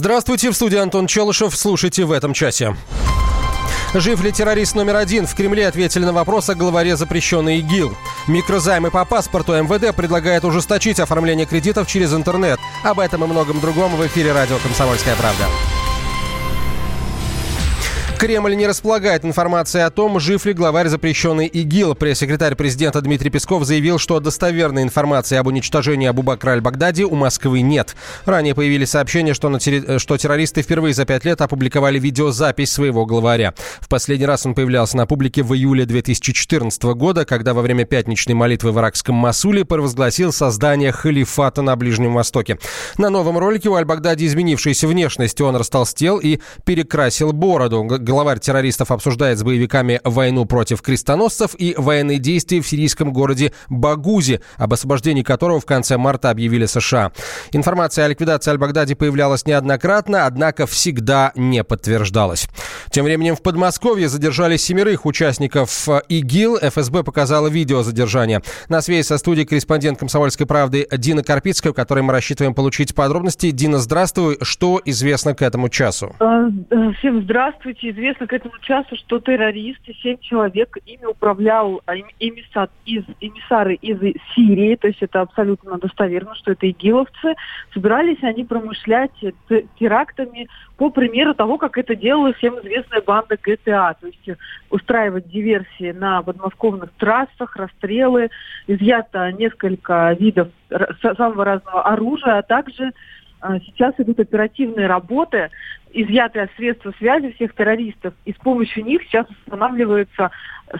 Здравствуйте, в студии Антон Челышев. Слушайте в этом часе. Жив ли террорист номер один? В Кремле ответили на вопрос о главаре запрещенной ИГИЛ. Микрозаймы по паспорту МВД предлагает ужесточить оформление кредитов через интернет. Об этом и многом другом в эфире радио «Комсомольская правда». Кремль не располагает информацией о том, жив ли главарь запрещенный ИГИЛ. Пресс-секретарь президента Дмитрий Песков заявил, что достоверной информации об уничтожении Абу-Бакра аль-Багдади у Москвы нет. Ранее появились сообщения, что, на терри... что террористы впервые за пять лет опубликовали видеозапись своего главаря. В последний раз он появлялся на публике в июле 2014 года, когда во время пятничной молитвы в иракском Масуле провозгласил создание халифата на Ближнем Востоке. На новом ролике у аль-Багдади изменившаяся внешность. Он растолстел и перекрасил бороду главарь террористов обсуждает с боевиками войну против крестоносцев и военные действия в сирийском городе Багузи, об освобождении которого в конце марта объявили США. Информация о ликвидации Аль-Багдади появлялась неоднократно, однако всегда не подтверждалась. Тем временем в Подмосковье задержали семерых участников ИГИЛ. ФСБ показала видео задержания. На связи со студией корреспондент «Комсомольской правды» Дина Карпицкая, у которой мы рассчитываем получить подробности. Дина, здравствуй. Что известно к этому часу? А, э, всем здравствуйте известно к этому часу, что террористы, семь человек, ими управлял а, эмиссар из, эмиссары из Сирии, то есть это абсолютно достоверно, что это игиловцы. Собирались они промышлять терактами по примеру того, как это делала всем известная банда ГТА, то есть устраивать диверсии на подмосковных трассах, расстрелы, изъято несколько видов самого разного оружия, а также а, Сейчас идут оперативные работы изъятые средства связи всех террористов, и с помощью них сейчас устанавливается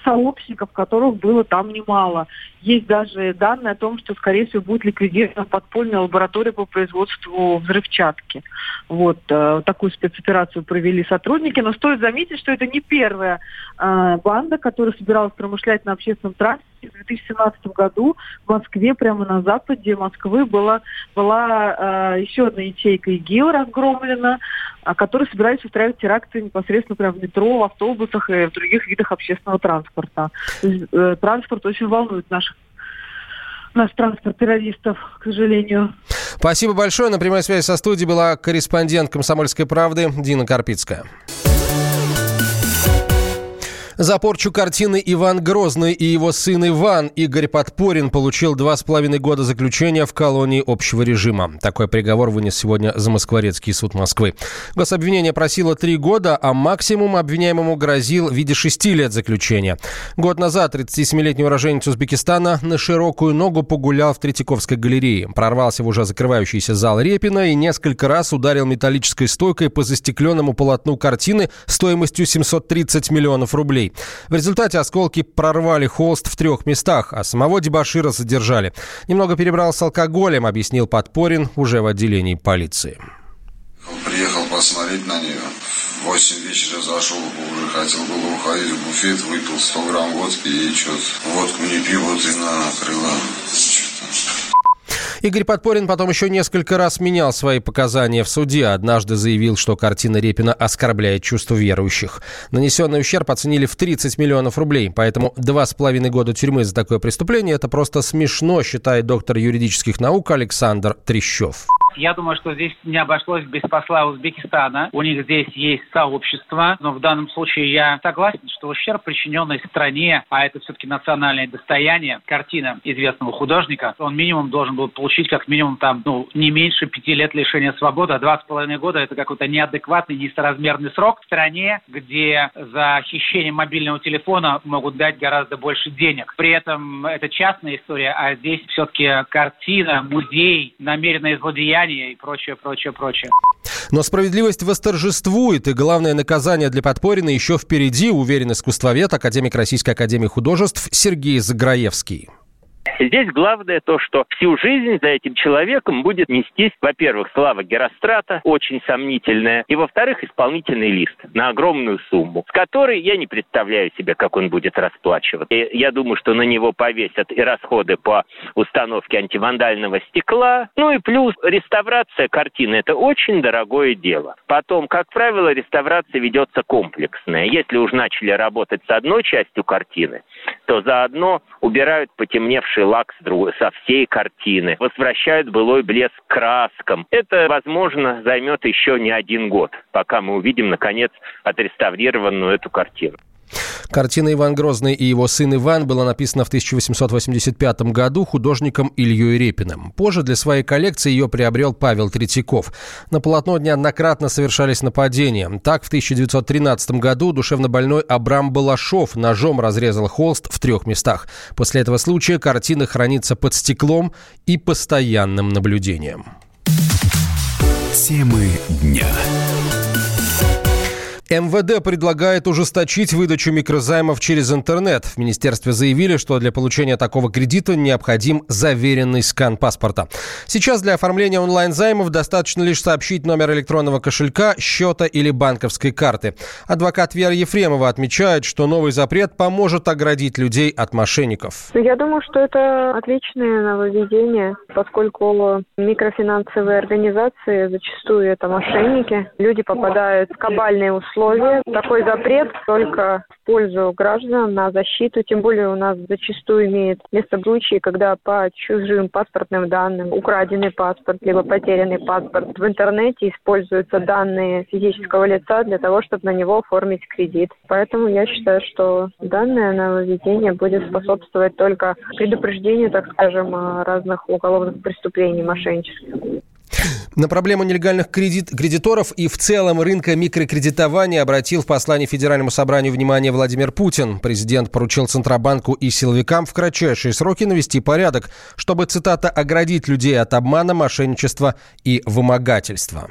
сообщников, которых было там немало. Есть даже данные о том, что, скорее всего, будет ликвидирована подпольная лаборатория по производству взрывчатки. Вот э, такую спецоперацию провели сотрудники. Но стоит заметить, что это не первая э, банда, которая собиралась промышлять на общественном транспорте. В 2017 году в Москве, прямо на западе Москвы, была, была э, еще одна ячейка ИГИЛ разгромлена, которые собирались устраивать теракты непосредственно прямо в метро, в автобусах и в других видах общественного транспорта транспорта. Э, транспорт очень волнует наших наш транспорт террористов, к сожалению. Спасибо большое. На прямой связи со студией была корреспондент «Комсомольской правды» Дина Карпицкая. За порчу картины «Иван Грозный» и его сын Иван Игорь Подпорин получил два с половиной года заключения в колонии общего режима. Такой приговор вынес сегодня Замоскворецкий суд Москвы. Гособвинение просило три года, а максимум обвиняемому грозил в виде шести лет заключения. Год назад 37-летний уроженец Узбекистана на широкую ногу погулял в Третьяковской галерее. Прорвался в уже закрывающийся зал Репина и несколько раз ударил металлической стойкой по застекленному полотну картины стоимостью 730 миллионов рублей. В результате осколки прорвали холст в трех местах, а самого дебашира задержали. Немного перебрал с алкоголем, объяснил Подпорин уже в отделении полиции. Приехал посмотреть на нее. В 8 вечера зашел, уже хотел было уходить в буфет, выпил 100 грамм водки и что-то водку не пью, вот и накрыла. Игорь Подпорин потом еще несколько раз менял свои показания в суде. Однажды заявил, что картина Репина оскорбляет чувства верующих. Нанесенный ущерб оценили в 30 миллионов рублей. Поэтому два с половиной года тюрьмы за такое преступление – это просто смешно, считает доктор юридических наук Александр Трещев. Я думаю, что здесь не обошлось без посла Узбекистана. У них здесь есть сообщество, но в данном случае я согласен, что ущерб, причиненный стране, а это все-таки национальное достояние, картина известного художника, он минимум должен был получить как минимум там, ну, не меньше пяти лет лишения свободы, а два с половиной года это какой-то неадекватный, несоразмерный срок в стране, где за хищение мобильного телефона могут дать гораздо больше денег. При этом это частная история, а здесь все-таки картина, музей, намеренное злодеяние влияние и прочее, прочее, прочее. Но справедливость восторжествует, и главное наказание для Подпорина еще впереди, уверен искусствовед, академик Российской Академии Художеств Сергей Заграевский. Здесь главное то, что всю жизнь за этим человеком будет нестись, во-первых, слава Герострата, очень сомнительная, и, во-вторых, исполнительный лист на огромную сумму, с которой я не представляю себе, как он будет расплачиваться. И я думаю, что на него повесят и расходы по установке антивандального стекла, ну и плюс реставрация картины – это очень дорогое дело. Потом, как правило, реставрация ведется комплексная. Если уж начали работать с одной частью картины, то заодно убирают потемневший лак с другой, со всей картины, возвращают былой блеск краскам. Это, возможно, займет еще не один год, пока мы увидим, наконец, отреставрированную эту картину. Картина «Иван Грозный и его сын Иван» была написана в 1885 году художником Ильей Репиным. Позже для своей коллекции ее приобрел Павел Третьяков. На полотно неоднократно совершались нападения. Так, в 1913 году душевнобольной Абрам Балашов ножом разрезал холст в трех местах. После этого случая картина хранится под стеклом и постоянным наблюдением. Темы дня. МВД предлагает ужесточить выдачу микрозаймов через интернет. В министерстве заявили, что для получения такого кредита необходим заверенный скан паспорта. Сейчас для оформления онлайн-займов достаточно лишь сообщить номер электронного кошелька, счета или банковской карты. Адвокат Вера Ефремова отмечает, что новый запрет поможет оградить людей от мошенников. Я думаю, что это отличное нововведение, поскольку микрофинансовые организации зачастую это мошенники. Люди попадают в кабальные условия условия. Такой запрет только в пользу граждан на защиту. Тем более у нас зачастую имеет место случаи, когда по чужим паспортным данным украденный паспорт, либо потерянный паспорт в интернете используются данные физического лица для того, чтобы на него оформить кредит. Поэтому я считаю, что данное нововведение будет способствовать только предупреждению, так скажем, разных уголовных преступлений мошеннических. На проблему нелегальных кредит, кредиторов и в целом рынка микрокредитования обратил в послании Федеральному собранию внимание Владимир Путин. Президент поручил Центробанку и силовикам в кратчайшие сроки навести порядок, чтобы, цитата, «оградить людей от обмана, мошенничества и вымогательства».